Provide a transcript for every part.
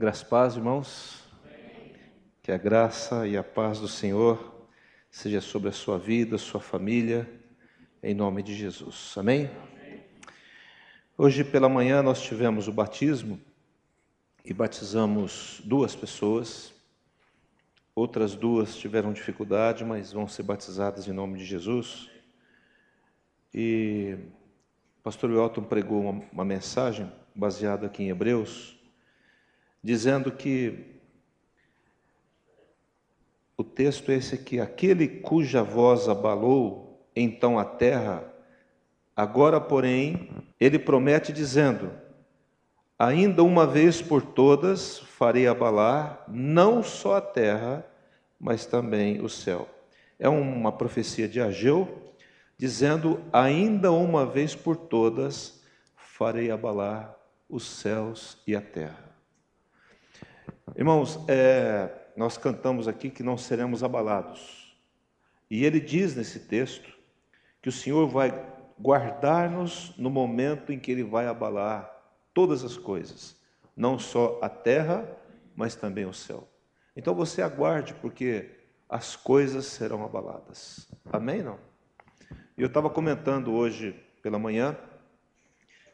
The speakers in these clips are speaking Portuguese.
Graças paz, irmãos. Que a graça e a paz do Senhor seja sobre a sua vida, sua família, em nome de Jesus. Amém? Hoje pela manhã nós tivemos o batismo e batizamos duas pessoas. Outras duas tiveram dificuldade, mas vão ser batizadas em nome de Jesus. E o pastor Welton pregou uma, uma mensagem baseada aqui em Hebreus dizendo que o texto é esse aqui: aquele cuja voz abalou então a terra, agora, porém, ele promete dizendo: Ainda uma vez por todas farei abalar não só a terra, mas também o céu. É uma profecia de Ageu, dizendo: Ainda uma vez por todas farei abalar os céus e a terra. Irmãos, é, nós cantamos aqui que não seremos abalados. E ele diz nesse texto que o Senhor vai guardar-nos no momento em que ele vai abalar todas as coisas, não só a terra, mas também o céu. Então você aguarde, porque as coisas serão abaladas. Amém? Não? Eu estava comentando hoje pela manhã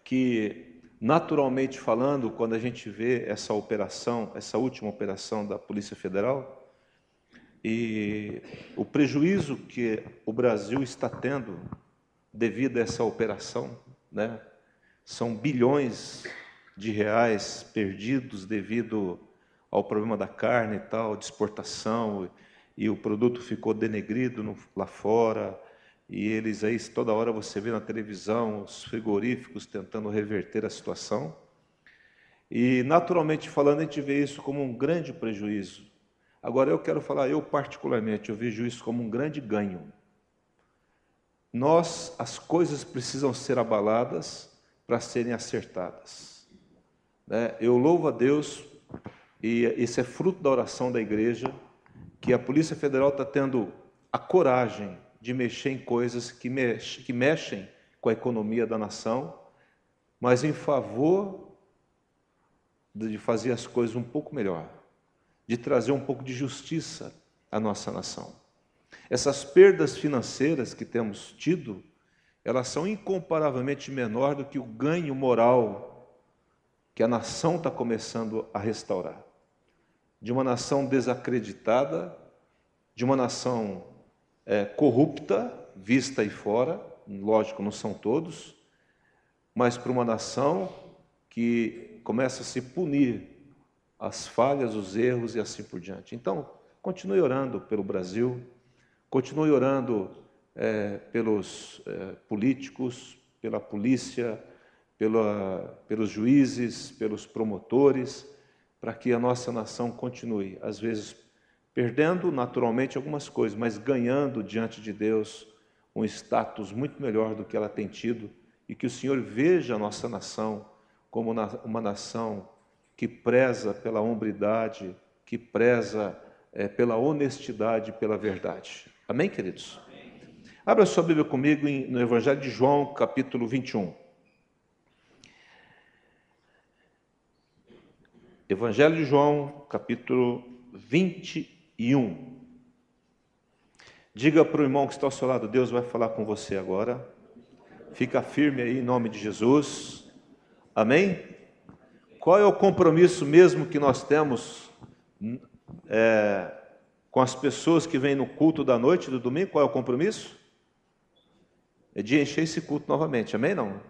que Naturalmente falando, quando a gente vê essa operação, essa última operação da Polícia Federal, e o prejuízo que o Brasil está tendo devido a essa operação, né? São bilhões de reais perdidos devido ao problema da carne e tal, de exportação, e o produto ficou denegrido lá fora, e eles aí, toda hora você vê na televisão os frigoríficos tentando reverter a situação. E, naturalmente falando, a gente vê isso como um grande prejuízo. Agora, eu quero falar, eu particularmente, eu vejo isso como um grande ganho. Nós, as coisas precisam ser abaladas para serem acertadas. Né? Eu louvo a Deus, e esse é fruto da oração da igreja, que a Polícia Federal está tendo a coragem de mexer em coisas que, mexe, que mexem com a economia da nação, mas em favor de fazer as coisas um pouco melhor, de trazer um pouco de justiça à nossa nação. Essas perdas financeiras que temos tido, elas são incomparavelmente menor do que o ganho moral que a nação está começando a restaurar. De uma nação desacreditada, de uma nação é, corrupta, vista aí fora, lógico, não são todos, mas para uma nação que começa a se punir as falhas, os erros e assim por diante. Então, continue orando pelo Brasil, continue orando é, pelos é, políticos, pela polícia, pela, pelos juízes, pelos promotores, para que a nossa nação continue, às vezes perdendo naturalmente algumas coisas, mas ganhando diante de Deus um status muito melhor do que ela tem tido e que o Senhor veja a nossa nação como uma nação que preza pela hombridade, que preza é, pela honestidade, pela verdade. Amém, queridos? Abra sua Bíblia comigo no Evangelho de João, capítulo 21. Evangelho de João, capítulo 21 e um. Diga para o irmão que está ao seu lado, Deus vai falar com você agora. Fica firme aí em nome de Jesus. Amém? Qual é o compromisso mesmo que nós temos é, com as pessoas que vêm no culto da noite do domingo? Qual é o compromisso? É de encher esse culto novamente, amém? Não?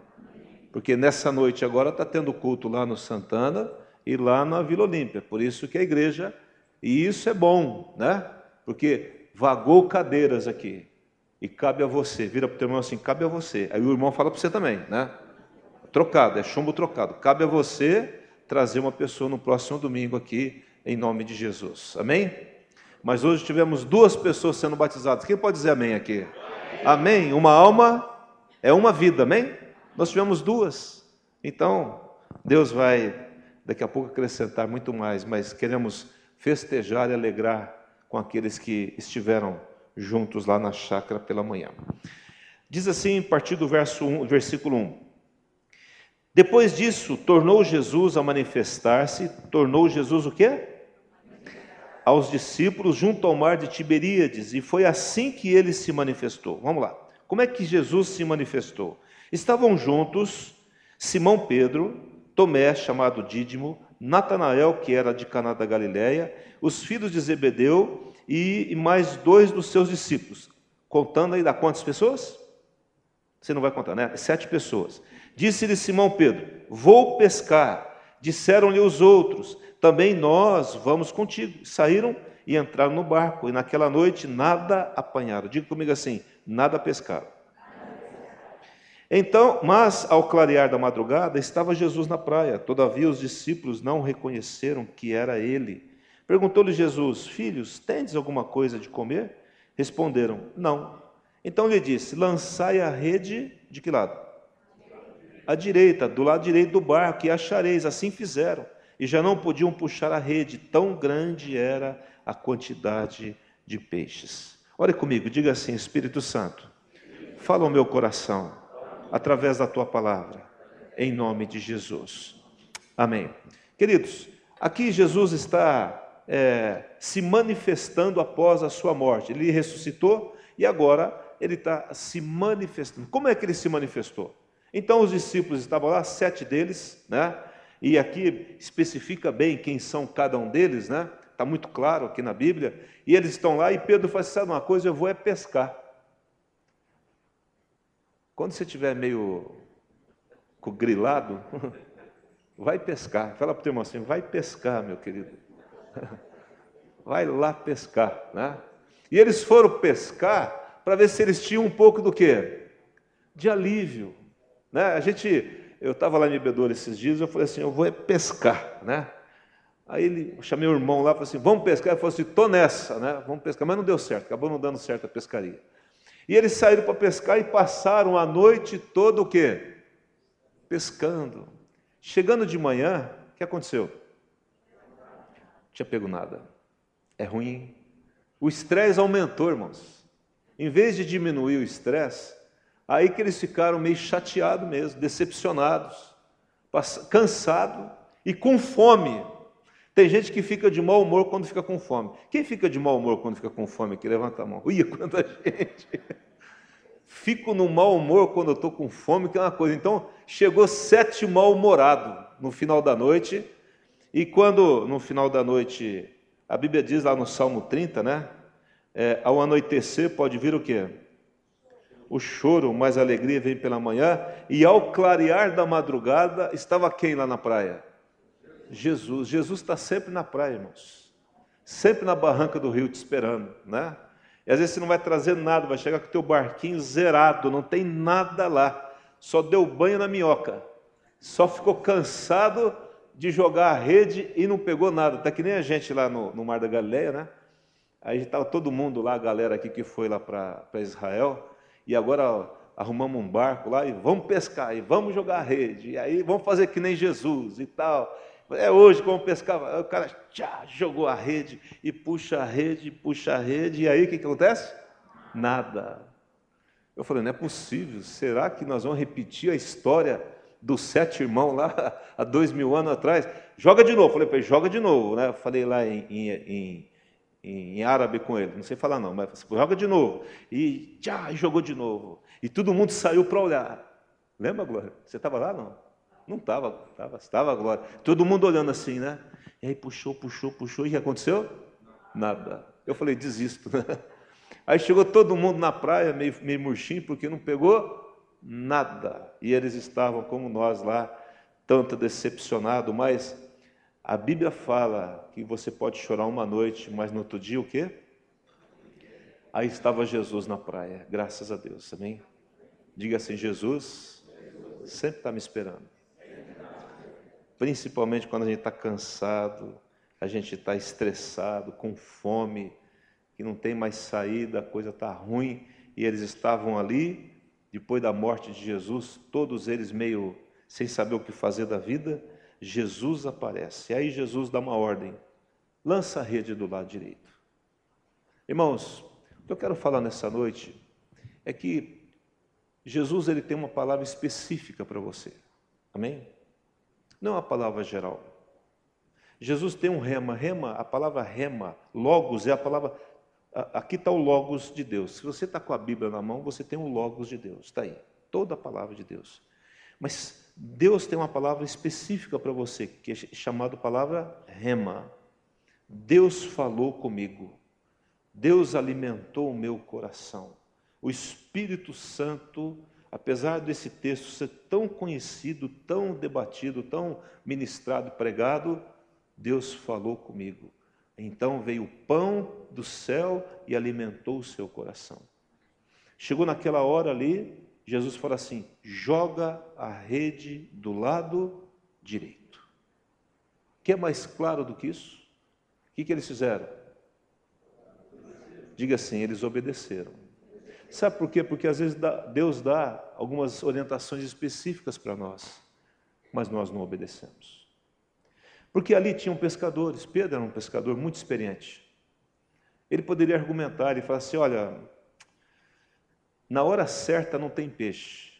Porque nessa noite agora está tendo culto lá no Santana e lá na Vila Olímpia. Por isso que a igreja e isso é bom, né? Porque vagou cadeiras aqui. E cabe a você. Vira para o teu irmão assim: cabe a você. Aí o irmão fala para você também, né? Trocado, é chumbo trocado. Cabe a você trazer uma pessoa no próximo domingo aqui, em nome de Jesus. Amém? Mas hoje tivemos duas pessoas sendo batizadas. Quem pode dizer amém aqui? Amém? Uma alma é uma vida, amém? Nós tivemos duas. Então, Deus vai daqui a pouco acrescentar muito mais, mas queremos festejar e alegrar com aqueles que estiveram juntos lá na chácara pela manhã. Diz assim, a partir do verso 1, versículo 1: Depois disso, tornou Jesus a manifestar-se, tornou Jesus o quê? Aos discípulos junto ao mar de Tiberíades, e foi assim que ele se manifestou. Vamos lá. Como é que Jesus se manifestou? Estavam juntos Simão Pedro, Tomé, chamado Dídimo, Natanael, que era de Caná da Galiléia, os filhos de Zebedeu e mais dois dos seus discípulos. Contando aí dá quantas pessoas? Você não vai contar, né? Sete pessoas. Disse-lhe Simão Pedro: Vou pescar. Disseram-lhe os outros: Também nós vamos contigo. Saíram e entraram no barco, e naquela noite nada apanharam. Diga comigo assim: nada pescaram. Então, mas ao clarear da madrugada, estava Jesus na praia. Todavia os discípulos não reconheceram que era ele. Perguntou-lhe Jesus: Filhos, tendes alguma coisa de comer? Responderam: Não. Então lhe disse: Lançai a rede de que lado? À direita, do lado direito do barco, e achareis. Assim fizeram. E já não podiam puxar a rede, tão grande era a quantidade de peixes. Ore comigo, diga assim: Espírito Santo, fala ao meu coração através da tua palavra, em nome de Jesus. Amém. Queridos, aqui Jesus está é, se manifestando após a sua morte. Ele ressuscitou e agora ele está se manifestando. Como é que ele se manifestou? Então os discípulos estavam lá, sete deles, né? E aqui especifica bem quem são cada um deles, né? Está muito claro aqui na Bíblia. E eles estão lá e Pedro fala: sabe uma coisa, eu vou é pescar. Quando você estiver meio grilado, vai pescar. Fala para o teu irmão assim: vai pescar, meu querido. Vai lá pescar. Né? E eles foram pescar para ver se eles tinham um pouco do quê? De alívio. Né? A gente, eu estava lá em Bebedouro esses dias, eu falei assim: eu vou é pescar. Né? Aí ele, chamei o irmão lá e falei assim: vamos pescar. Ele falou assim: estou nessa, né? vamos pescar. Mas não deu certo, acabou não dando certo a pescaria. E eles saíram para pescar e passaram a noite toda o quê? Pescando. Chegando de manhã, o que aconteceu? Não tinha pego nada. É ruim. O estresse aumentou, irmãos. Em vez de diminuir o estresse, aí que eles ficaram meio chateados mesmo, decepcionados, cansados e com fome. Tem gente que fica de mau humor quando fica com fome. Quem fica de mau humor quando fica com fome aqui? Levanta a mão. Ui, quanta gente. Fico no mau humor quando eu estou com fome, que é uma coisa. Então, chegou sete mal-humorado no final da noite. E quando, no final da noite, a Bíblia diz lá no Salmo 30, né? É, ao anoitecer pode vir o quê? O choro, mas a alegria vem pela manhã. E ao clarear da madrugada, estava quem lá na praia? Jesus. Jesus está sempre na praia, irmãos. Sempre na barranca do rio te esperando, né? E às vezes você não vai trazer nada, vai chegar com o teu barquinho zerado, não tem nada lá. Só deu banho na minhoca. Só ficou cansado de jogar a rede e não pegou nada. Tá que nem a gente lá no, no Mar da Galileia, né? Aí estava todo mundo lá, a galera aqui que foi lá para Israel, e agora ó, arrumamos um barco lá e vamos pescar, e vamos jogar a rede, e aí vamos fazer que nem Jesus e tal. É hoje como pescava. O cara tchá, jogou a rede e puxa a rede, puxa a rede, e aí o que, acontece? Nada. Eu falei, não é possível. Será que nós vamos repetir a história dos sete irmãos lá há dois mil anos atrás? Joga de novo. Falei para ele, joga de novo. Né? Falei lá em, em, em, em árabe com ele, não sei falar não, mas joga de novo. E tchá, jogou de novo. E todo mundo saiu para olhar. Lembra, Glória? Você estava lá, não? Não estava, estava, estava a glória. Todo mundo olhando assim, né? E aí puxou, puxou, puxou, e o que aconteceu? Nada. Eu falei, desisto. Né? Aí chegou todo mundo na praia, meio, meio murchinho, porque não pegou nada. E eles estavam como nós lá, tanto decepcionados, mas a Bíblia fala que você pode chorar uma noite, mas no outro dia o quê? Aí estava Jesus na praia, graças a Deus, amém? Diga assim: Jesus sempre está me esperando principalmente quando a gente está cansado, a gente está estressado, com fome, que não tem mais saída, a coisa está ruim, e eles estavam ali, depois da morte de Jesus, todos eles meio sem saber o que fazer da vida, Jesus aparece. E aí Jesus dá uma ordem: lança a rede do lado direito. Irmãos, o que eu quero falar nessa noite é que Jesus ele tem uma palavra específica para você. Amém? Não uma palavra geral. Jesus tem um rema, rema, a palavra rema, logos é a palavra. Aqui está o logos de Deus. Se você está com a Bíblia na mão, você tem o logos de Deus. Está aí, toda a palavra de Deus. Mas Deus tem uma palavra específica para você, que é chamada palavra rema. Deus falou comigo. Deus alimentou o meu coração. O Espírito Santo, apesar desse texto ser tão conhecido, tão debatido, tão ministrado, pregado, Deus falou comigo. Então veio o pão do céu e alimentou o seu coração. Chegou naquela hora ali, Jesus fala assim: joga a rede do lado direito. Que é mais claro do que isso? O que, que eles fizeram? Diga assim: eles obedeceram. Sabe por quê? Porque às vezes Deus dá algumas orientações específicas para nós, mas nós não obedecemos. Porque ali tinham pescadores, Pedro era um pescador muito experiente. Ele poderia argumentar e falar assim: olha, na hora certa não tem peixe,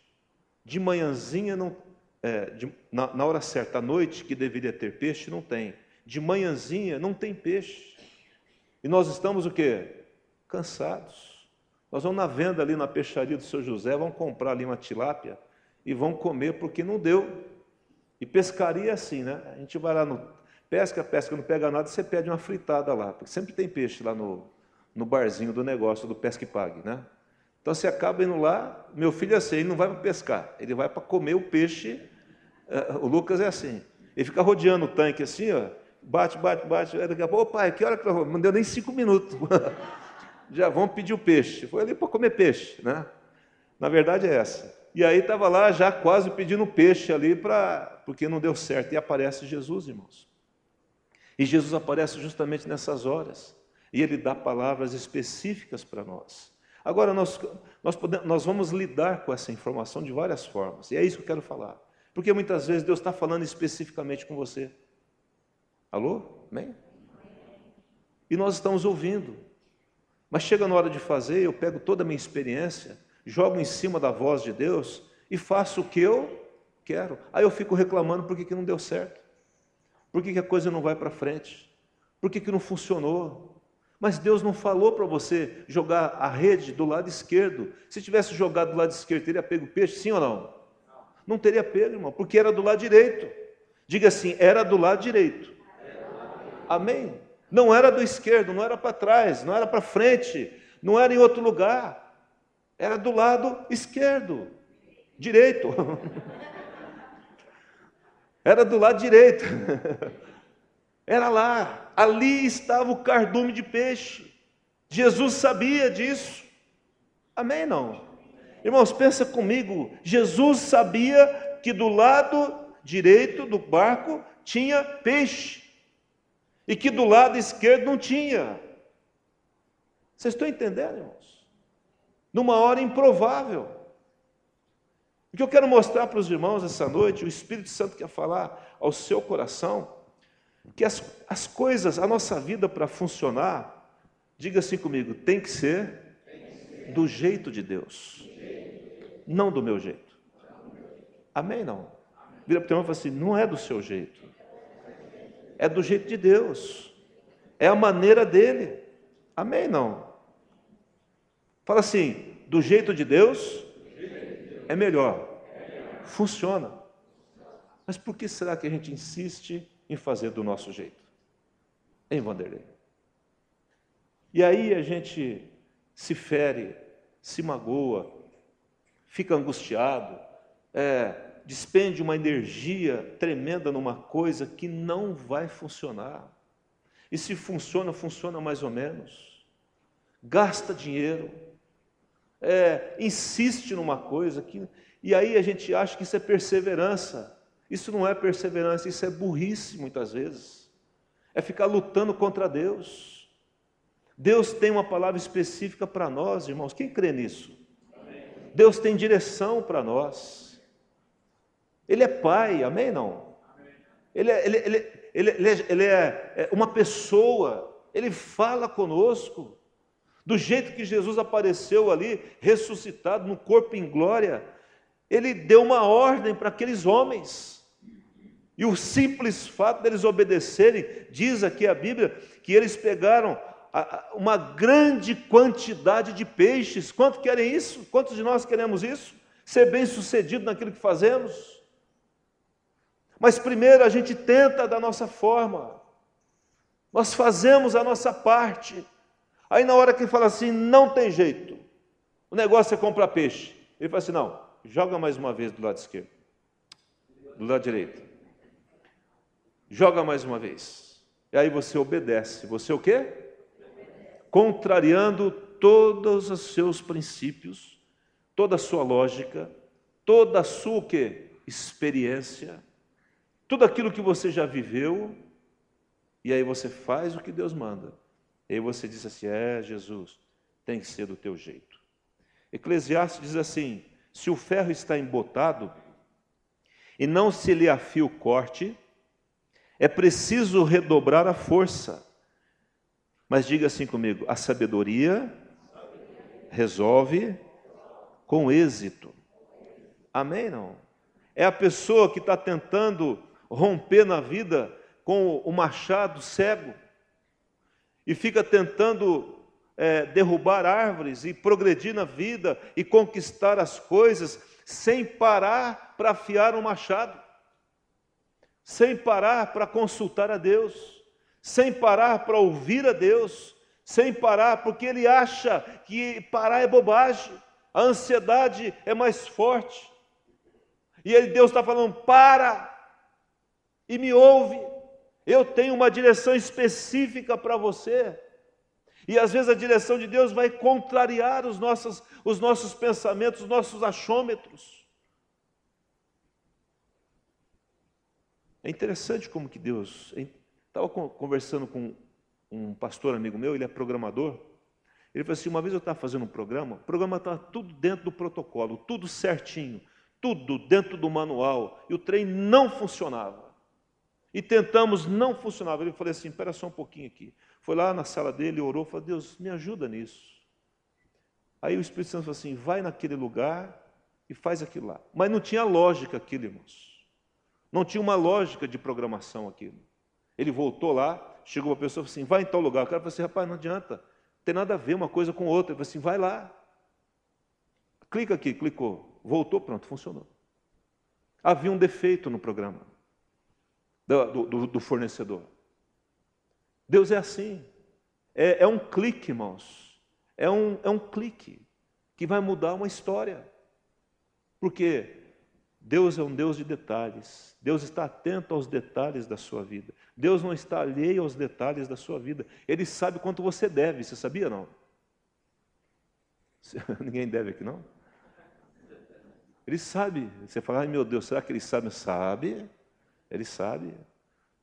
de manhãzinha não. É, de, na, na hora certa, à noite, que deveria ter peixe, não tem. De manhãzinha não tem peixe. E nós estamos o quê? Cansados. Nós vamos na venda ali na peixaria do seu José, vamos comprar ali uma tilápia e vamos comer porque não deu. E pescaria é assim, né? A gente vai lá no. Pesca, pesca, não pega nada, você pede uma fritada lá, porque sempre tem peixe lá no, no barzinho do negócio do Pesque Pague, né? Então você acaba indo lá, meu filho é assim, ele não vai para pescar, ele vai para comer o peixe. Uh, o Lucas é assim, ele fica rodeando o tanque assim, ó, bate, bate, bate, daqui a pouco, pai, que hora que eu Não deu nem cinco minutos. Já vão pedir o peixe. Foi ali para comer peixe, né? Na verdade é essa. E aí estava lá já quase pedindo peixe ali para porque não deu certo. E aparece Jesus, irmãos. E Jesus aparece justamente nessas horas. E ele dá palavras específicas para nós. Agora, nós, nós, podemos, nós vamos lidar com essa informação de várias formas. E é isso que eu quero falar. Porque muitas vezes Deus está falando especificamente com você. Alô? Amém? E nós estamos ouvindo. Mas chega na hora de fazer, eu pego toda a minha experiência jogo em cima da voz de Deus e faço o que eu quero. Aí eu fico reclamando por que, que não deu certo, por que, que a coisa não vai para frente, por que, que não funcionou. Mas Deus não falou para você jogar a rede do lado esquerdo. Se tivesse jogado do lado esquerdo, teria pego peixe, sim ou não? Não teria pego, irmão, porque era do lado direito. Diga assim: era do lado direito. Amém? Não era do esquerdo, não era para trás, não era para frente, não era em outro lugar. Era do lado esquerdo, direito. Era do lado direito. Era lá. Ali estava o cardume de peixe. Jesus sabia disso. Amém? Não? Irmãos, pensa comigo. Jesus sabia que do lado direito do barco tinha peixe. E que do lado esquerdo não tinha. Vocês estão entendendo, irmãos? numa hora improvável. O que eu quero mostrar para os irmãos essa noite, o Espírito Santo quer falar ao seu coração, que as, as coisas, a nossa vida para funcionar, diga assim comigo, tem que ser do jeito de Deus, não do meu jeito. Amém? Não. Vira para o teu irmão e fala assim: não é do seu jeito, é do jeito de Deus, é a maneira dele. Amém? Não. Fala assim: do jeito de Deus é melhor. Funciona. Mas por que será que a gente insiste em fazer do nosso jeito? Em Vanderlei. E aí a gente se fere, se magoa, fica angustiado, é, despende uma energia tremenda numa coisa que não vai funcionar. E se funciona, funciona mais ou menos. Gasta dinheiro, é, insiste numa coisa que, e aí a gente acha que isso é perseverança. Isso não é perseverança, isso é burrice muitas vezes. É ficar lutando contra Deus. Deus tem uma palavra específica para nós, irmãos. Quem crê nisso? Deus tem direção para nós. Ele é pai, amém? Não? Ele, é, ele, ele, ele, ele, é, é, é uma pessoa, ele fala conosco. Do jeito que Jesus apareceu ali, ressuscitado no corpo em glória, ele deu uma ordem para aqueles homens. E o simples fato deles obedecerem, diz aqui a Bíblia, que eles pegaram uma grande quantidade de peixes. Quanto querem isso? Quantos de nós queremos isso? Ser bem sucedido naquilo que fazemos? Mas primeiro a gente tenta da nossa forma, nós fazemos a nossa parte. Aí na hora que fala assim, não tem jeito, o negócio é comprar peixe. Ele fala assim: não, joga mais uma vez do lado esquerdo, do lado direito. Joga mais uma vez. E aí você obedece. Você o quê? Contrariando todos os seus princípios, toda a sua lógica, toda a sua o quê? experiência, tudo aquilo que você já viveu, e aí você faz o que Deus manda. E aí você diz assim: é, Jesus, tem que ser do teu jeito. Eclesiastes diz assim: se o ferro está embotado e não se lhe afia o corte, é preciso redobrar a força. Mas diga assim comigo: a sabedoria resolve com êxito. Amém? Não? É a pessoa que está tentando romper na vida com o machado cego e fica tentando é, derrubar árvores e progredir na vida e conquistar as coisas sem parar para afiar um machado, sem parar para consultar a Deus, sem parar para ouvir a Deus, sem parar porque ele acha que parar é bobagem, a ansiedade é mais forte. E ele, Deus está falando: para, e me ouve. Eu tenho uma direção específica para você. E às vezes a direção de Deus vai contrariar os nossos, os nossos pensamentos, os nossos achômetros. É interessante como que Deus. Estava conversando com um pastor amigo meu, ele é programador. Ele falou assim: uma vez eu estava fazendo um programa, o programa estava tudo dentro do protocolo, tudo certinho, tudo dentro do manual, e o trem não funcionava e tentamos, não funcionava. Ele falou assim: espera só um pouquinho aqui. Foi lá na sala dele, orou, falou: Deus, me ajuda nisso. Aí o Espírito Santo falou assim: vai naquele lugar e faz aquilo lá. Mas não tinha lógica aquilo, irmãos. Não tinha uma lógica de programação aquilo. Ele voltou lá, chegou uma pessoa e falou assim: vai em tal lugar. O cara falou assim: rapaz, não adianta, tem nada a ver uma coisa com outra. Ele falou assim: vai lá. Clica aqui, clicou. Voltou, pronto, funcionou. Havia um defeito no programa do, do, do fornecedor. Deus é assim. É, é, um clique, irmãos. É um, é um clique que vai mudar uma história. Porque Deus é um Deus de detalhes. Deus está atento aos detalhes da sua vida. Deus não está alheio aos detalhes da sua vida. Ele sabe quanto você deve. Você sabia não? Ninguém deve aqui não? Ele sabe. Você fala, ai meu Deus, será que ele sabe? Sabe. Ele sabe.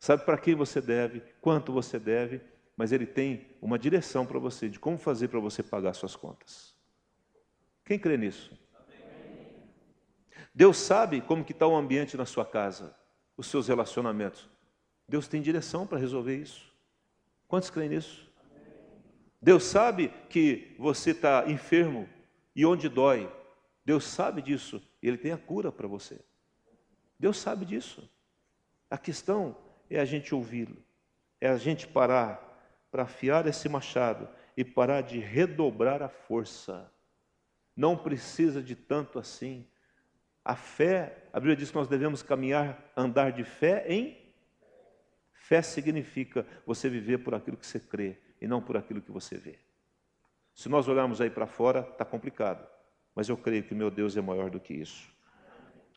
Sabe para quem você deve, quanto você deve, mas ele tem uma direção para você de como fazer para você pagar suas contas. Quem crê nisso? Deus sabe como que está o ambiente na sua casa, os seus relacionamentos. Deus tem direção para resolver isso. Quantos creem nisso? Deus sabe que você está enfermo e onde dói. Deus sabe disso Ele tem a cura para você. Deus sabe disso. A questão é a gente ouvi-lo, é a gente parar para afiar esse machado e parar de redobrar a força. Não precisa de tanto assim. A fé, a Bíblia diz que nós devemos caminhar, andar de fé em fé significa você viver por aquilo que você crê e não por aquilo que você vê. Se nós olharmos aí para fora, está complicado, mas eu creio que meu Deus é maior do que isso.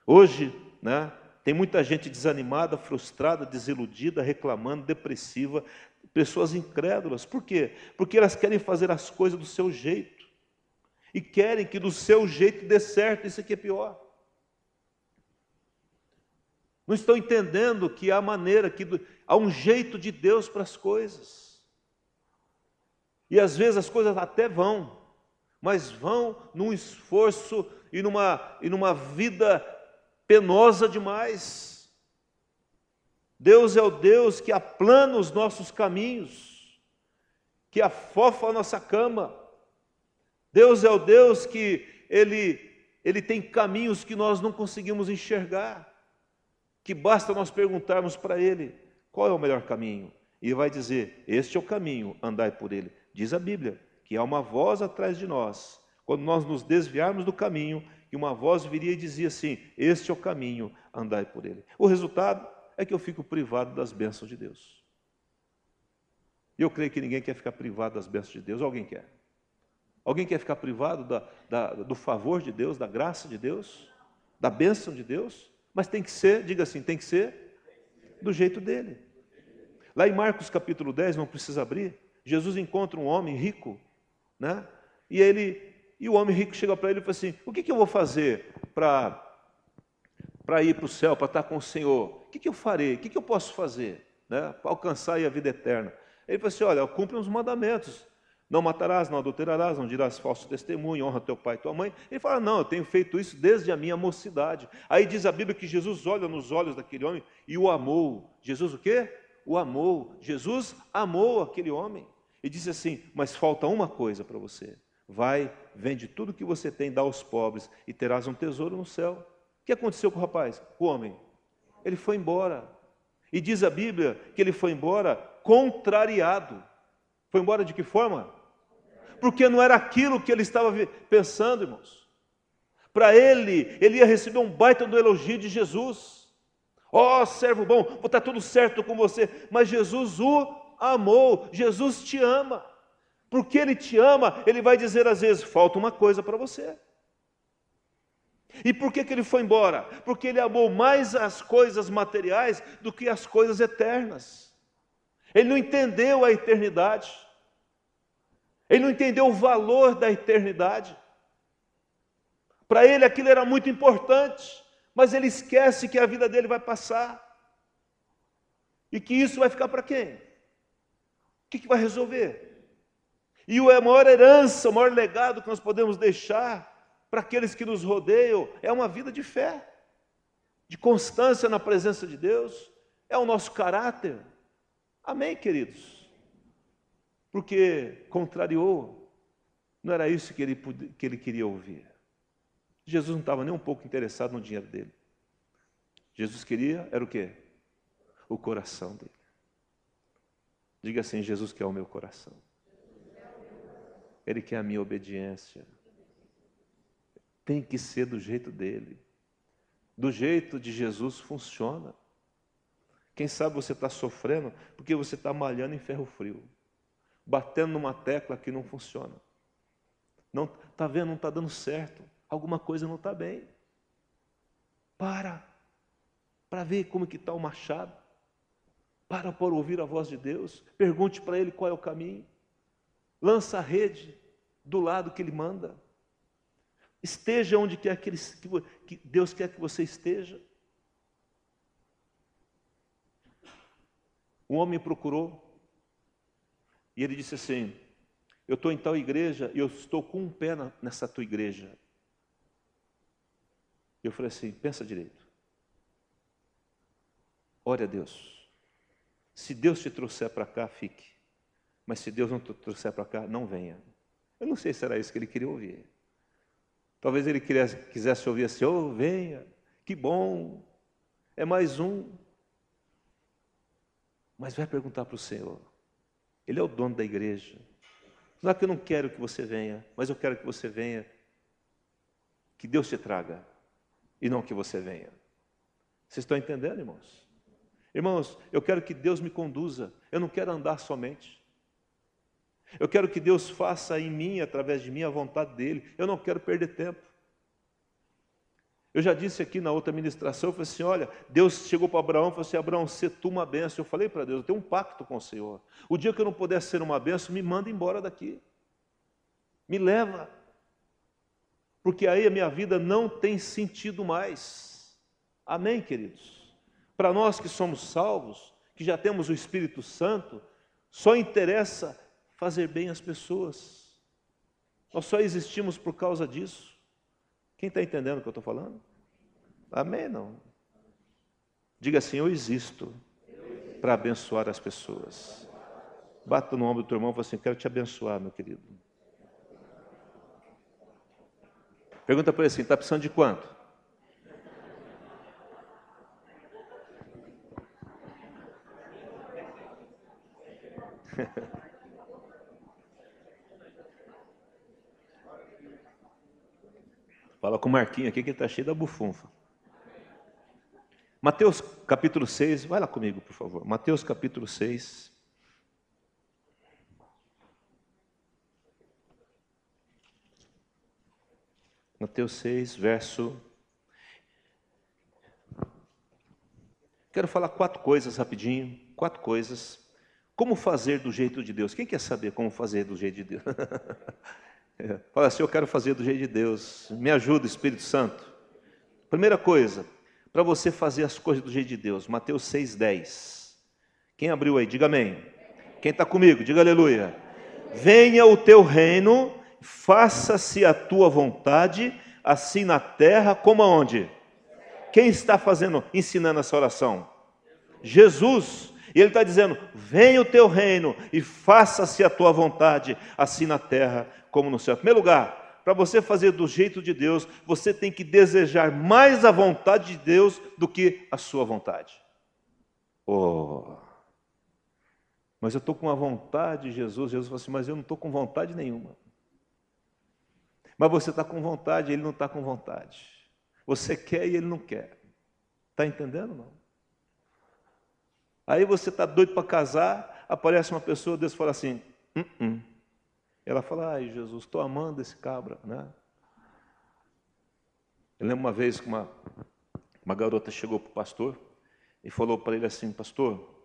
Hoje, né, tem muita gente desanimada, frustrada, desiludida, reclamando, depressiva, pessoas incrédulas. Por quê? Porque elas querem fazer as coisas do seu jeito. E querem que do seu jeito dê certo, isso aqui é pior. Não estão entendendo que há maneira, que há um jeito de Deus para as coisas. E às vezes as coisas até vão, mas vão num esforço e numa, e numa vida penosa demais. Deus é o Deus que aplana os nossos caminhos, que afofa a nossa cama. Deus é o Deus que ele, ele tem caminhos que nós não conseguimos enxergar. que basta nós perguntarmos para Ele qual é o melhor caminho. E Ele vai dizer: Este é o caminho, andai por ele. Diz a Bíblia que há uma voz atrás de nós. Quando nós nos desviarmos do caminho, que uma voz viria e dizia assim: Este é o caminho, andai por ele. O resultado é que eu fico privado das bênçãos de Deus. E eu creio que ninguém quer ficar privado das bênçãos de Deus. Alguém quer? Alguém quer ficar privado da, da, do favor de Deus, da graça de Deus, da bênção de Deus? Mas tem que ser, diga assim, tem que ser do jeito dele. Lá em Marcos capítulo 10, não precisa abrir, Jesus encontra um homem rico, né? E ele e o homem rico chega para ele e fala assim: "O que, que eu vou fazer para para ir para o céu, para estar com o Senhor? O que, que eu farei? O que, que eu posso fazer, né? Para alcançar a vida eterna?" Ele falou assim: "Olha, cumpre os mandamentos. Não matarás, não adulterarás, não dirás falso testemunho, honra teu pai e tua mãe. Ele fala: Não, eu tenho feito isso desde a minha mocidade. Aí diz a Bíblia que Jesus olha nos olhos daquele homem e o amou. Jesus o quê? O amou. Jesus amou aquele homem. E disse assim: Mas falta uma coisa para você. Vai, vende tudo que você tem, dá aos pobres e terás um tesouro no céu. O que aconteceu com o rapaz, com o homem? Ele foi embora. E diz a Bíblia que ele foi embora contrariado. Foi embora de que forma? Porque não era aquilo que ele estava pensando, irmãos. Para ele, ele ia receber um baita do elogio de Jesus. Ó oh, servo bom, vou estar tudo certo com você. Mas Jesus o amou, Jesus te ama. Porque ele te ama, ele vai dizer às vezes: falta uma coisa para você. E por que, que ele foi embora? Porque ele amou mais as coisas materiais do que as coisas eternas. Ele não entendeu a eternidade. Ele não entendeu o valor da eternidade. Para ele aquilo era muito importante, mas ele esquece que a vida dele vai passar. E que isso vai ficar para quem? O que, que vai resolver? E a maior herança, o maior legado que nós podemos deixar para aqueles que nos rodeiam é uma vida de fé, de constância na presença de Deus, é o nosso caráter. Amém, queridos? Porque contrariou, não era isso que ele, que ele queria ouvir. Jesus não estava nem um pouco interessado no dinheiro dele. Jesus queria, era o quê? O coração dele. Diga assim: Jesus quer o meu coração. Ele quer a minha obediência. Tem que ser do jeito dele. Do jeito de Jesus funciona. Quem sabe você está sofrendo porque você está malhando em ferro frio, batendo numa tecla que não funciona. Não está vendo? Não está dando certo. Alguma coisa não está bem. Para, para ver como que está o machado. Para por ouvir a voz de Deus. Pergunte para Ele qual é o caminho. Lança a rede do lado que Ele manda. Esteja onde quer que, ele, que Deus quer que você esteja. Um homem procurou e ele disse assim: Eu estou em tal igreja e eu estou com um pé nessa tua igreja. Eu falei assim: pensa direito. Ore a Deus. Se Deus te trouxer para cá, fique. Mas se Deus não trouxer para cá, não venha. Eu não sei se era isso que ele queria ouvir. Talvez ele quisesse ouvir assim: oh, venha, que bom, é mais um. Mas vai perguntar para o Senhor. Ele é o dono da igreja. Não é que eu não quero que você venha, mas eu quero que você venha. Que Deus te traga e não que você venha. Vocês estão entendendo, irmãos? Irmãos, eu quero que Deus me conduza. Eu não quero andar somente. Eu quero que Deus faça em mim, através de mim, a vontade dele. Eu não quero perder tempo. Eu já disse aqui na outra ministração, eu falei assim: olha, Deus chegou para Abraão e falou assim: Abraão, se tu uma benção. Eu falei para Deus: eu tenho um pacto com o Senhor. O dia que eu não puder ser uma benção, me manda embora daqui. Me leva. Porque aí a minha vida não tem sentido mais. Amém, queridos? Para nós que somos salvos, que já temos o Espírito Santo, só interessa fazer bem às pessoas. Nós só existimos por causa disso. Quem está entendendo o que eu estou falando? Amém? Não. Diga assim: Eu existo para abençoar as pessoas. Bata no ombro do teu irmão e fala assim: Quero te abençoar, meu querido. Pergunta para ele assim: Está precisando de quanto? Fala com o Marquinho aqui que está cheio da bufunfa. Mateus capítulo 6, vai lá comigo, por favor. Mateus capítulo 6. Mateus 6, verso. Quero falar quatro coisas rapidinho, quatro coisas. Como fazer do jeito de Deus? Quem quer saber como fazer do jeito de Deus? Fala assim, eu quero fazer do jeito de Deus. Me ajuda, Espírito Santo. Primeira coisa, para você fazer as coisas do jeito de Deus. Mateus 6,10. Quem abriu aí? Diga amém. Quem está comigo? Diga aleluia. Venha o teu reino, faça-se a tua vontade, assim na terra como aonde? Quem está fazendo, ensinando essa oração? Jesus. E ele está dizendo: Venha o teu reino e faça-se a tua vontade, assim na terra como no céu. Em primeiro lugar, para você fazer do jeito de Deus, você tem que desejar mais a vontade de Deus do que a sua vontade. Oh. Mas eu estou com a vontade de Jesus. Jesus falou assim: Mas eu não estou com vontade nenhuma. Mas você está com vontade, ele não está com vontade. Você quer e ele não quer. Está entendendo? Não? Aí você está doido para casar, aparece uma pessoa, Deus fala assim: uh -uh. Ela fala, ai Jesus, estou amando esse cabra, né? Eu lembro uma vez que uma, uma garota chegou para o pastor e falou para ele assim, pastor,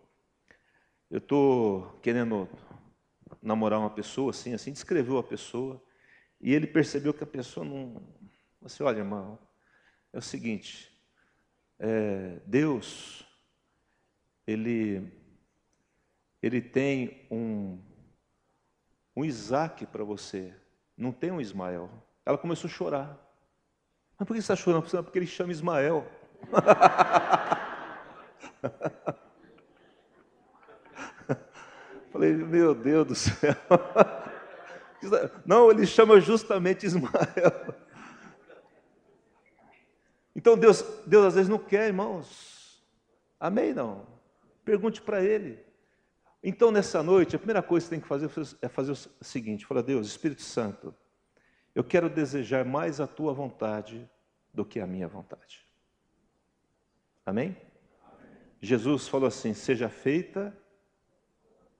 eu estou querendo namorar uma pessoa, assim, assim, descreveu a pessoa, e ele percebeu que a pessoa não. Você, olha, irmão, é o seguinte, é, Deus, ele, ele tem um, um Isaac para você, não tem um Ismael. Ela começou a chorar. Mas por que você está chorando? Porque ele chama Ismael. Falei, meu Deus do céu. Não, ele chama justamente Ismael. Então Deus, Deus às vezes não quer, irmãos. Amém? Não. Pergunte para ele. Então, nessa noite, a primeira coisa que você tem que fazer é fazer o seguinte: fala, Deus, Espírito Santo, eu quero desejar mais a tua vontade do que a minha vontade. Amém? Jesus falou assim: seja feita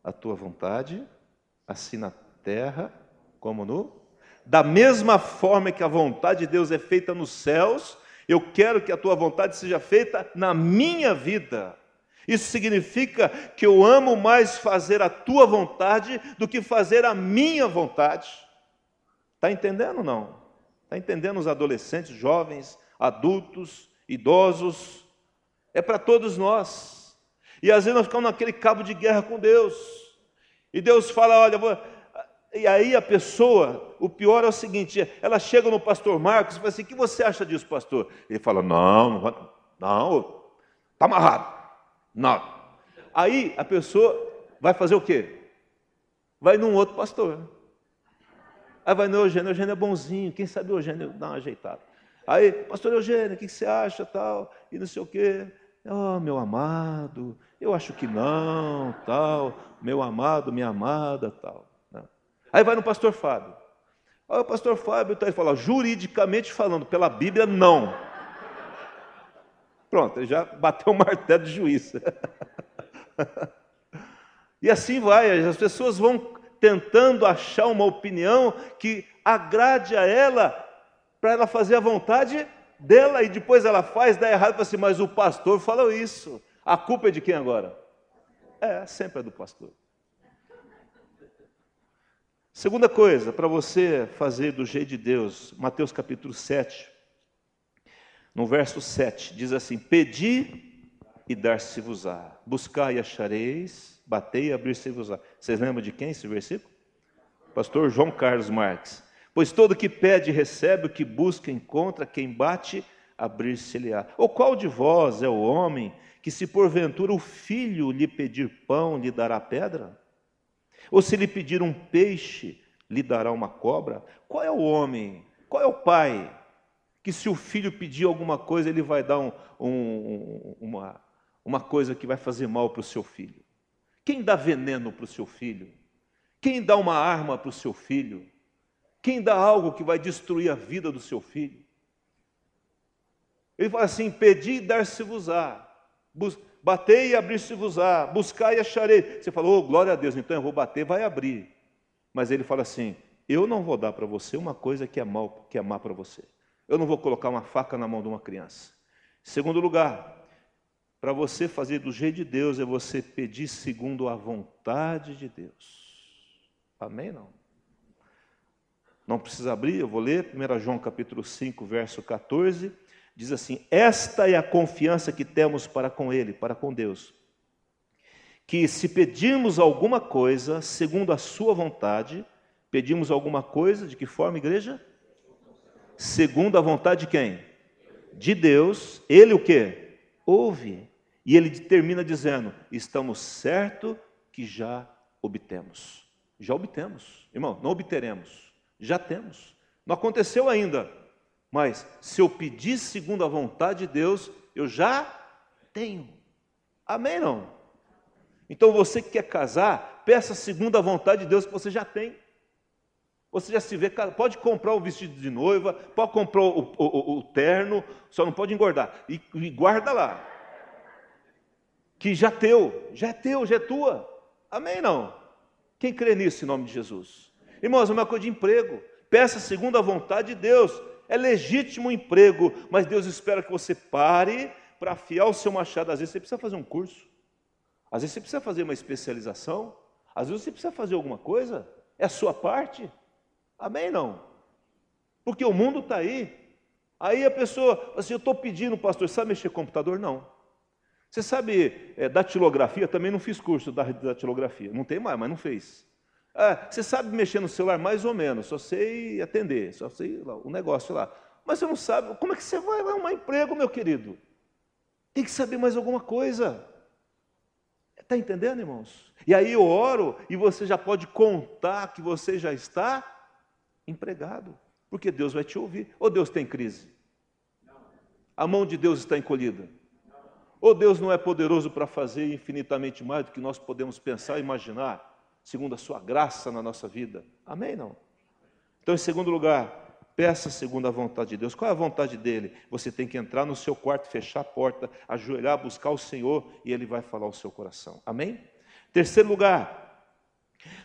a tua vontade, assim na terra como no. Da mesma forma que a vontade de Deus é feita nos céus, eu quero que a tua vontade seja feita na minha vida. Isso significa que eu amo mais fazer a tua vontade do que fazer a minha vontade. Está entendendo não? Está entendendo os adolescentes, jovens, adultos, idosos? É para todos nós. E às vezes nós ficamos naquele cabo de guerra com Deus. E Deus fala: olha, vou... e aí a pessoa, o pior é o seguinte: ela chega no pastor Marcos e fala assim: o que você acha disso, pastor? Ele fala: não, não, está amarrado. Não. Aí a pessoa vai fazer o quê? Vai num outro pastor. Aí vai no Eugênio, o Eugênio é bonzinho, quem sabe o Eugênio dá uma ajeitada. Aí, pastor Eugênio, o que você acha, tal, e não sei o quê. Oh, meu amado, eu acho que não, tal, meu amado, minha amada, tal. Aí vai no pastor Fábio. Aí o pastor Fábio está fala, juridicamente falando, pela Bíblia, não. Pronto, ele já bateu o martelo de juiz. e assim vai, as pessoas vão tentando achar uma opinião que agrade a ela, para ela fazer a vontade dela, e depois ela faz, dá errado, fala assim, mas o pastor falou isso. A culpa é de quem agora? É, sempre é do pastor. Segunda coisa, para você fazer do jeito de Deus, Mateus capítulo 7, no verso 7, diz assim: Pedi e dar-se-vos-á, buscai e achareis, batei e abrir-se-vos-á. Vocês lembram de quem esse versículo? Pastor João Carlos Marques. Pois todo que pede recebe, o que busca encontra, quem bate, abrir-se-lhe-á. Ou qual de vós é o homem que, se porventura o filho lhe pedir pão, lhe dará pedra? Ou se lhe pedir um peixe, lhe dará uma cobra? Qual é o homem? Qual é o pai que se o filho pedir alguma coisa, ele vai dar um, um, uma, uma coisa que vai fazer mal para o seu filho. Quem dá veneno para o seu filho? Quem dá uma arma para o seu filho? Quem dá algo que vai destruir a vida do seu filho? Ele fala assim: pedi e dar-se-vos-á, batei e abrir-se-vos-á, buscai e acharei. Você falou, oh, glória a Deus, então eu vou bater, vai abrir. Mas ele fala assim: eu não vou dar para você uma coisa que é mal, que é má para você. Eu não vou colocar uma faca na mão de uma criança. Segundo lugar, para você fazer do jeito de Deus é você pedir segundo a vontade de Deus. Amém? Não? Não precisa abrir, eu vou ler 1 João capítulo 5, verso 14. Diz assim: Esta é a confiança que temos para com Ele, para com Deus. Que se pedirmos alguma coisa segundo a Sua vontade, pedimos alguma coisa, de que forma, igreja? Segundo a vontade de quem? De Deus. Ele o que? Ouve. E ele termina dizendo: estamos certo que já obtemos. Já obtemos. Irmão, não obteremos. Já temos. Não aconteceu ainda. Mas se eu pedir segundo a vontade de Deus, eu já tenho. Amém não? Então você que quer casar, peça segundo a vontade de Deus que você já tem. Você já se vê, pode comprar o vestido de noiva, pode comprar o, o, o terno, só não pode engordar. E, e guarda lá que já teu, já é teu, já é tua. Amém? Não? Quem crê nisso em nome de Jesus? Irmãos, é uma coisa de emprego. Peça segundo a vontade de Deus. É legítimo o emprego, mas Deus espera que você pare para afiar o seu machado. Às vezes você precisa fazer um curso, às vezes você precisa fazer uma especialização, às vezes você precisa fazer alguma coisa. É a sua parte. Amém? Não? Porque o mundo está aí. Aí a pessoa, assim, eu estou pedindo, pastor, sabe mexer com computador? Não. Você sabe, é, datilografia, também não fiz curso da datilografia. Não tem mais, mas não fez. Ah, você sabe mexer no celular mais ou menos, só sei atender, só sei lá, o negócio lá. Mas você não sabe, como é que você vai arrumar emprego, meu querido? Tem que saber mais alguma coisa. Está entendendo, irmãos? E aí eu oro e você já pode contar que você já está empregado, porque Deus vai te ouvir. Ou Deus tem crise? A mão de Deus está encolhida? Ou Deus não é poderoso para fazer infinitamente mais do que nós podemos pensar e imaginar, segundo a sua graça na nossa vida? Amém? Não? Então, em segundo lugar, peça segundo a vontade de Deus. Qual é a vontade dele? Você tem que entrar no seu quarto, fechar a porta, ajoelhar, buscar o Senhor e ele vai falar ao seu coração. Amém? Terceiro lugar,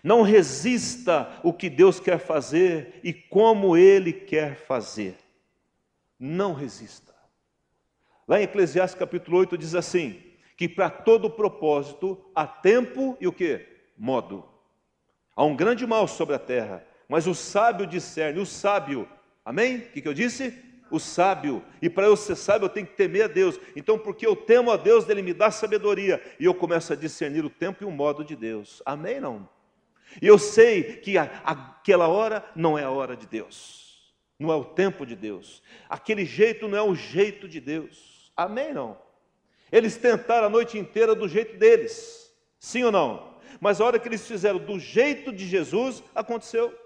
não resista o que Deus quer fazer e como ele quer fazer. Não resista. Lá em Eclesiastes capítulo 8 diz assim: que para todo propósito há tempo e o que? Modo. Há um grande mal sobre a terra, mas o sábio discerne, o sábio, amém? O que, que eu disse? O sábio, e para eu ser sábio eu tenho que temer a Deus. Então, porque eu temo a Deus, ele me dá sabedoria, e eu começo a discernir o tempo e o modo de Deus. Amém? Não? E eu sei que a, aquela hora não é a hora de Deus, não é o tempo de Deus, aquele jeito não é o jeito de Deus. Amém? Não. Eles tentaram a noite inteira do jeito deles, sim ou não? Mas a hora que eles fizeram do jeito de Jesus, aconteceu.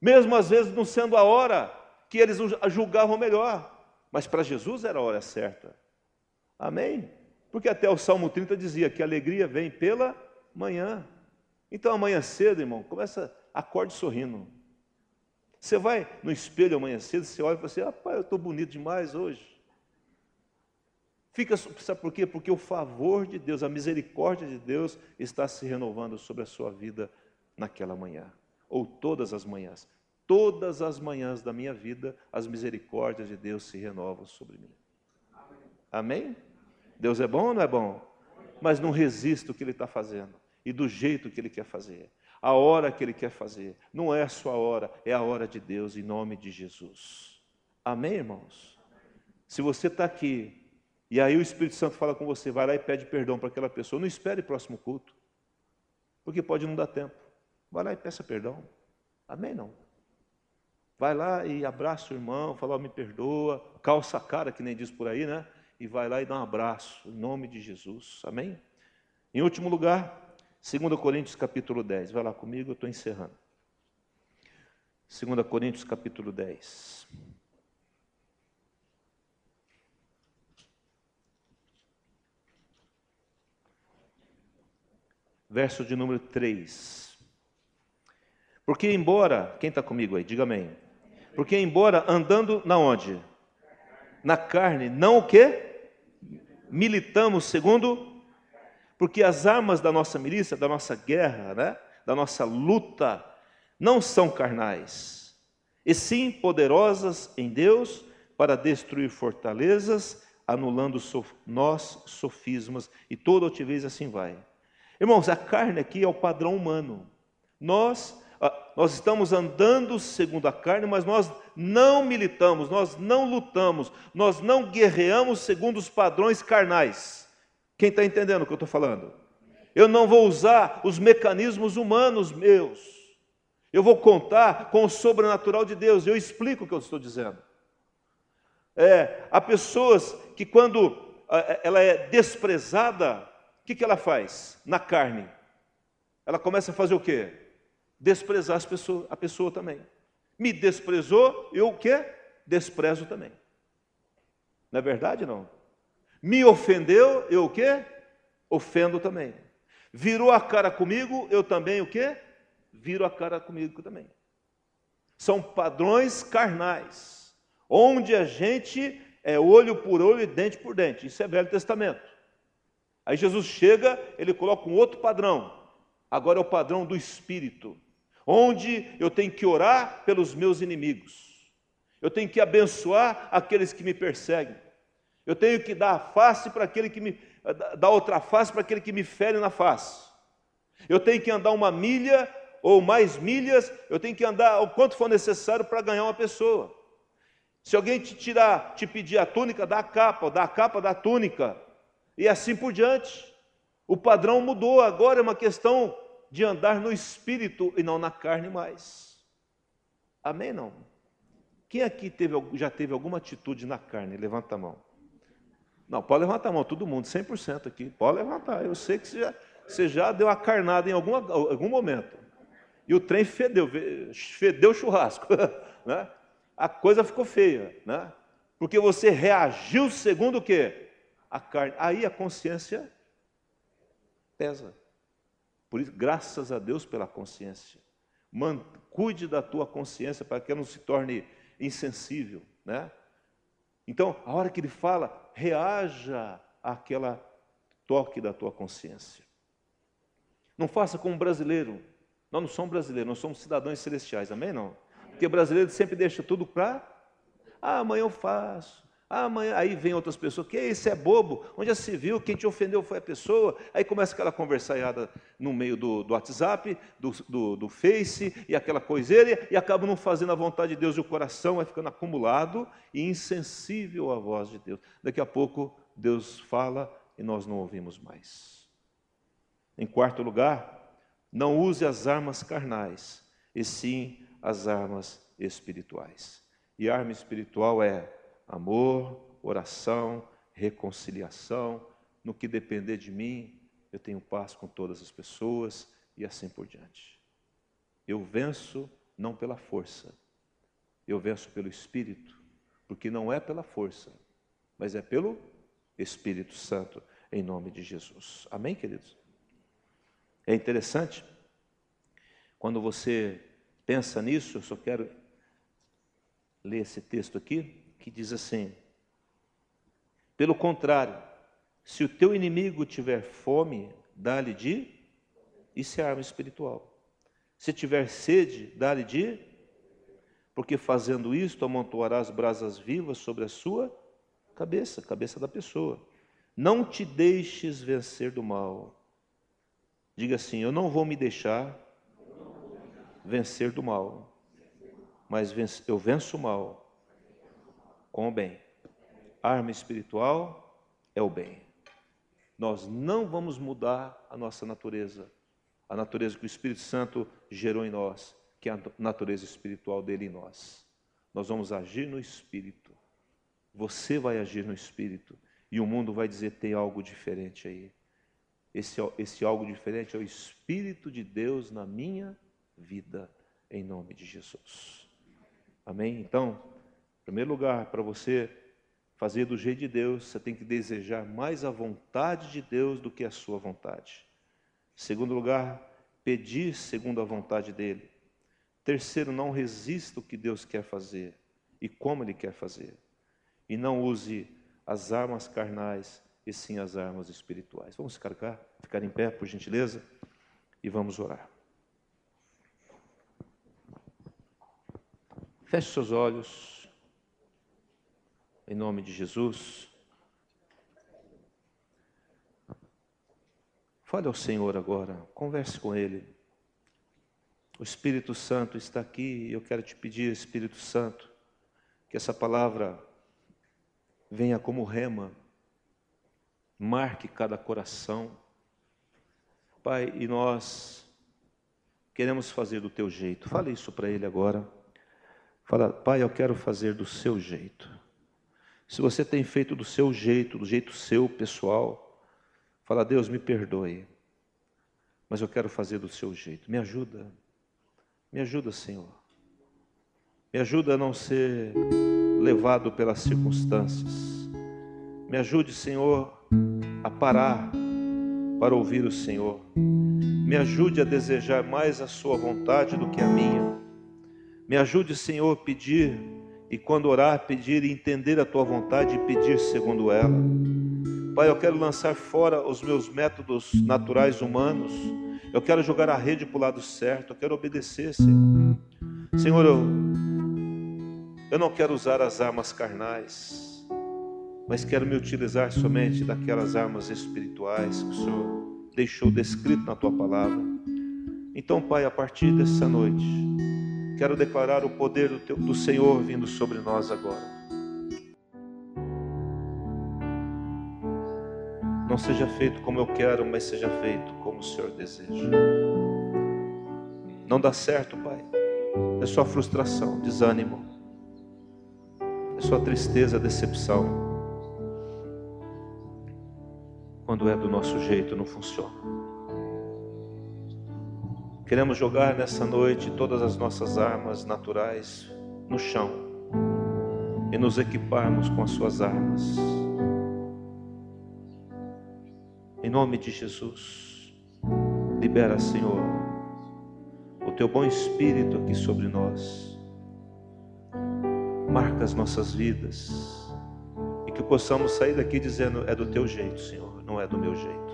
Mesmo às vezes não sendo a hora que eles julgavam melhor, mas para Jesus era a hora certa. Amém? Porque até o Salmo 30 dizia que a alegria vem pela manhã. Então amanhã cedo, irmão, começa, acorde sorrindo. Você vai no espelho amanhã cedo, você olha e fala assim, rapaz, eu estou bonito demais hoje. Fica, sabe por quê? Porque o favor de Deus, a misericórdia de Deus está se renovando sobre a sua vida naquela manhã, ou todas as manhãs. Todas as manhãs da minha vida, as misericórdias de Deus se renovam sobre mim. Amém? Deus é bom ou não é bom? Mas não resista o que Ele está fazendo e do jeito que Ele quer fazer. A hora que Ele quer fazer. Não é a sua hora, é a hora de Deus, em nome de Jesus. Amém, irmãos? Se você está aqui e aí o Espírito Santo fala com você, vai lá e pede perdão para aquela pessoa. Não espere o próximo culto, porque pode não dar tempo. Vai lá e peça perdão. Amém? Não. Vai lá e abraça o irmão, fala, oh, me perdoa, calça a cara, que nem diz por aí, né? E vai lá e dá um abraço, em nome de Jesus. Amém? Em último lugar, 2 Coríntios capítulo 10. Vai lá comigo, eu estou encerrando. 2 Coríntios capítulo 10. verso de número 3. Porque embora, quem está comigo aí, diga amém. Porque embora andando na onde? Na carne, não o quê? Militamos segundo, porque as armas da nossa milícia, da nossa guerra, né? da nossa luta, não são carnais, e sim poderosas em Deus para destruir fortalezas, anulando nós sofismas e toda altivez assim vai. Irmãos, a carne aqui é o padrão humano. Nós nós estamos andando segundo a carne, mas nós não militamos, nós não lutamos, nós não guerreamos segundo os padrões carnais. Quem está entendendo o que eu estou falando? Eu não vou usar os mecanismos humanos meus. Eu vou contar com o sobrenatural de Deus. Eu explico o que eu estou dizendo. É, há pessoas que, quando ela é desprezada, o que, que ela faz na carne? Ela começa a fazer o quê? desprezar as pessoas, a pessoa também. Me desprezou, eu o quê? Desprezo também. Não é verdade, não? Me ofendeu, eu o quê? Ofendo também. Virou a cara comigo, eu também o quê? Viro a cara comigo também. São padrões carnais, onde a gente é olho por olho e dente por dente. Isso é Velho Testamento. Aí Jesus chega, ele coloca um outro padrão. Agora é o padrão do Espírito onde eu tenho que orar pelos meus inimigos, eu tenho que abençoar aqueles que me perseguem, eu tenho que dar a face para aquele que me dar outra face para aquele que me fere na face. Eu tenho que andar uma milha ou mais milhas, eu tenho que andar o quanto for necessário para ganhar uma pessoa. Se alguém te tirar, te pedir a túnica, dá a capa, dá a capa, dá a túnica, e assim por diante. O padrão mudou, agora é uma questão de andar no espírito e não na carne mais. Amém? Não? Quem aqui teve, já teve alguma atitude na carne? Levanta a mão. Não, pode levantar a mão, todo mundo, 100% aqui. Pode levantar. Eu sei que você já, você já deu a carnada em alguma, algum momento. E o trem fedeu, fedeu o churrasco. Né? A coisa ficou feia. Né? Porque você reagiu segundo o quê? A carne. Aí a consciência pesa. Por isso, graças a Deus pela consciência. Man, cuide da tua consciência para que ela não se torne insensível, né? Então, a hora que ele fala, reaja àquela toque da tua consciência. Não faça como brasileiro. Nós não somos brasileiros, nós somos cidadãos celestiais, amém? Não? Porque brasileiro sempre deixa tudo para. Ah, amanhã eu faço. Ah, amanhã, aí vem outras pessoas, que isso é bobo, onde já se viu, quem te ofendeu foi a pessoa, aí começa aquela conversaiada no meio do, do WhatsApp, do, do, do, Face, e aquela coiseira, e acaba não fazendo a vontade de Deus e o coração vai ficando acumulado e insensível à voz de Deus. Daqui a pouco Deus fala e nós não ouvimos mais. Em quarto lugar, não use as armas carnais, e sim as armas espirituais. E arma espiritual é amor, oração, reconciliação. No que depender de mim, eu tenho paz com todas as pessoas e assim por diante. Eu venço não pela força, eu venço pelo Espírito, porque não é pela força, mas é pelo Espírito Santo, em nome de Jesus. Amém, queridos? É interessante, quando você pensa nisso, eu só quero ler esse texto aqui que diz assim: Pelo contrário, se o teu inimigo tiver fome, dá-lhe de, isso é arma espiritual. Se tiver sede, dá-lhe de, porque fazendo isto amontoarás brasas vivas sobre a sua cabeça, cabeça da pessoa. Não te deixes vencer do mal. Diga assim: Eu não vou me deixar vencer do mal, mas eu venço o mal com o bem. arma espiritual é o bem. Nós não vamos mudar a nossa natureza, a natureza que o Espírito Santo gerou em nós, que é a natureza espiritual dele em nós. Nós vamos agir no Espírito. Você vai agir no Espírito. E o mundo vai dizer: tem algo diferente aí. Esse, esse algo diferente é o Espírito de Deus na minha vida, em nome de Jesus. Amém? Então, primeiro lugar, para você fazer do jeito de Deus, você tem que desejar mais a vontade de Deus do que a sua vontade. Segundo lugar, pedir segundo a vontade dele. Terceiro, não resista o que Deus quer fazer e como ele quer fazer. E não use as armas carnais e sim as armas espirituais. Vamos ficar ficar em pé, por gentileza, e vamos orar. Feche seus olhos, em nome de Jesus. Fale ao Senhor agora, converse com Ele. O Espírito Santo está aqui e eu quero te pedir, Espírito Santo, que essa palavra venha como rema, marque cada coração. Pai, e nós queremos fazer do teu jeito. Fale isso para Ele agora. Fala, Pai, eu quero fazer do seu jeito. Se você tem feito do seu jeito, do jeito seu, pessoal, fala, Deus, me perdoe, mas eu quero fazer do seu jeito. Me ajuda, me ajuda, Senhor. Me ajuda a não ser levado pelas circunstâncias. Me ajude, Senhor, a parar para ouvir o Senhor. Me ajude a desejar mais a Sua vontade do que a minha. Me ajude, Senhor, a pedir e quando orar, pedir e entender a tua vontade e pedir segundo ela. Pai, eu quero lançar fora os meus métodos naturais humanos. Eu quero jogar a rede para o lado certo. Eu quero obedecer, Senhor. Senhor, eu, eu não quero usar as armas carnais, mas quero me utilizar somente daquelas armas espirituais que o Senhor deixou descrito na tua palavra. Então, Pai, a partir dessa noite, Quero declarar o poder do, teu, do Senhor vindo sobre nós agora. Não seja feito como eu quero, mas seja feito como o Senhor deseja. Não dá certo, Pai. É só frustração, desânimo. É só tristeza, decepção. Quando é do nosso jeito, não funciona. Queremos jogar nessa noite todas as nossas armas naturais no chão e nos equiparmos com as suas armas. Em nome de Jesus, libera, Senhor, o teu bom espírito aqui sobre nós. Marca as nossas vidas e que possamos sair daqui dizendo: é do teu jeito, Senhor, não é do meu jeito.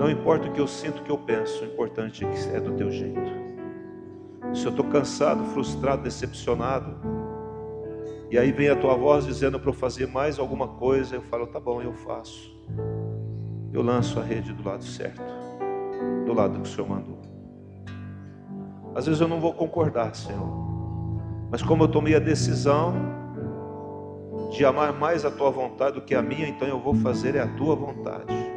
Não importa o que eu sinto, o que eu penso, o importante é que é do teu jeito. Se eu estou cansado, frustrado, decepcionado, e aí vem a tua voz dizendo para eu fazer mais alguma coisa, eu falo, tá bom, eu faço. Eu lanço a rede do lado certo, do lado que o Senhor mandou. Às vezes eu não vou concordar, Senhor, mas como eu tomei a decisão de amar mais a tua vontade do que a minha, então eu vou fazer é a tua vontade.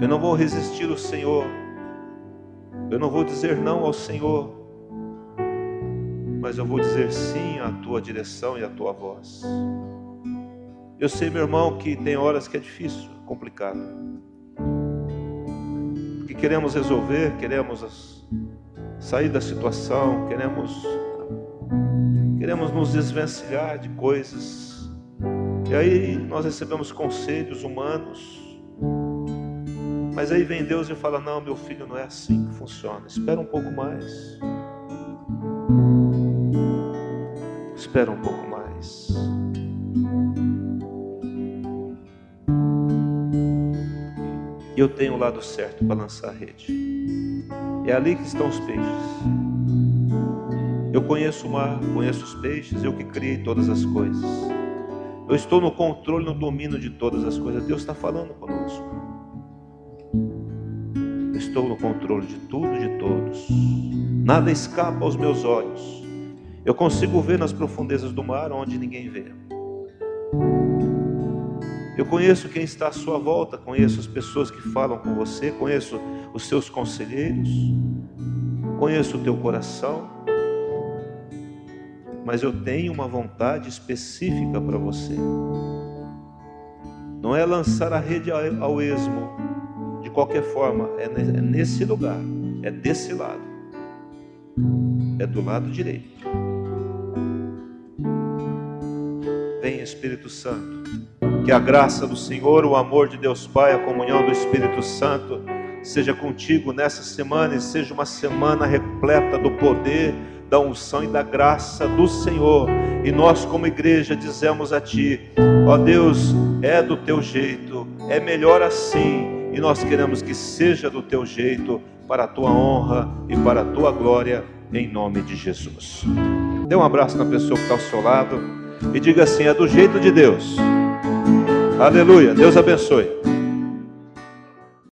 Eu não vou resistir ao Senhor. Eu não vou dizer não ao Senhor. Mas eu vou dizer sim à tua direção e à tua voz. Eu sei, meu irmão, que tem horas que é difícil, complicado. Que queremos resolver, queremos sair da situação, queremos queremos nos desvencilhar de coisas. E aí nós recebemos conselhos humanos, mas aí vem Deus e fala: Não, meu filho, não é assim que funciona. Espera um pouco mais. Espera um pouco mais. E eu tenho o lado certo para lançar a rede. É ali que estão os peixes. Eu conheço o mar, conheço os peixes, eu que criei todas as coisas. Eu estou no controle, no domínio de todas as coisas. Deus está falando conosco estou no controle de tudo e de todos. Nada escapa aos meus olhos. Eu consigo ver nas profundezas do mar onde ninguém vê. Eu conheço quem está à sua volta, conheço as pessoas que falam com você, conheço os seus conselheiros, conheço o teu coração, mas eu tenho uma vontade específica para você. Não é lançar a rede ao esmo, de qualquer forma, é, é nesse lugar, é desse lado, é do lado direito. Vem Espírito Santo, que a graça do Senhor, o amor de Deus Pai, a comunhão do Espírito Santo seja contigo nessa semana e seja uma semana repleta do poder, da unção e da graça do Senhor. E nós, como igreja, dizemos a Ti: ó Deus, é do Teu jeito, é melhor assim, e nós queremos que seja do Teu jeito, para a Tua honra e para a Tua glória, em nome de Jesus. Dê um abraço na pessoa que está ao seu lado e diga assim: é do jeito de Deus. Aleluia. Deus abençoe.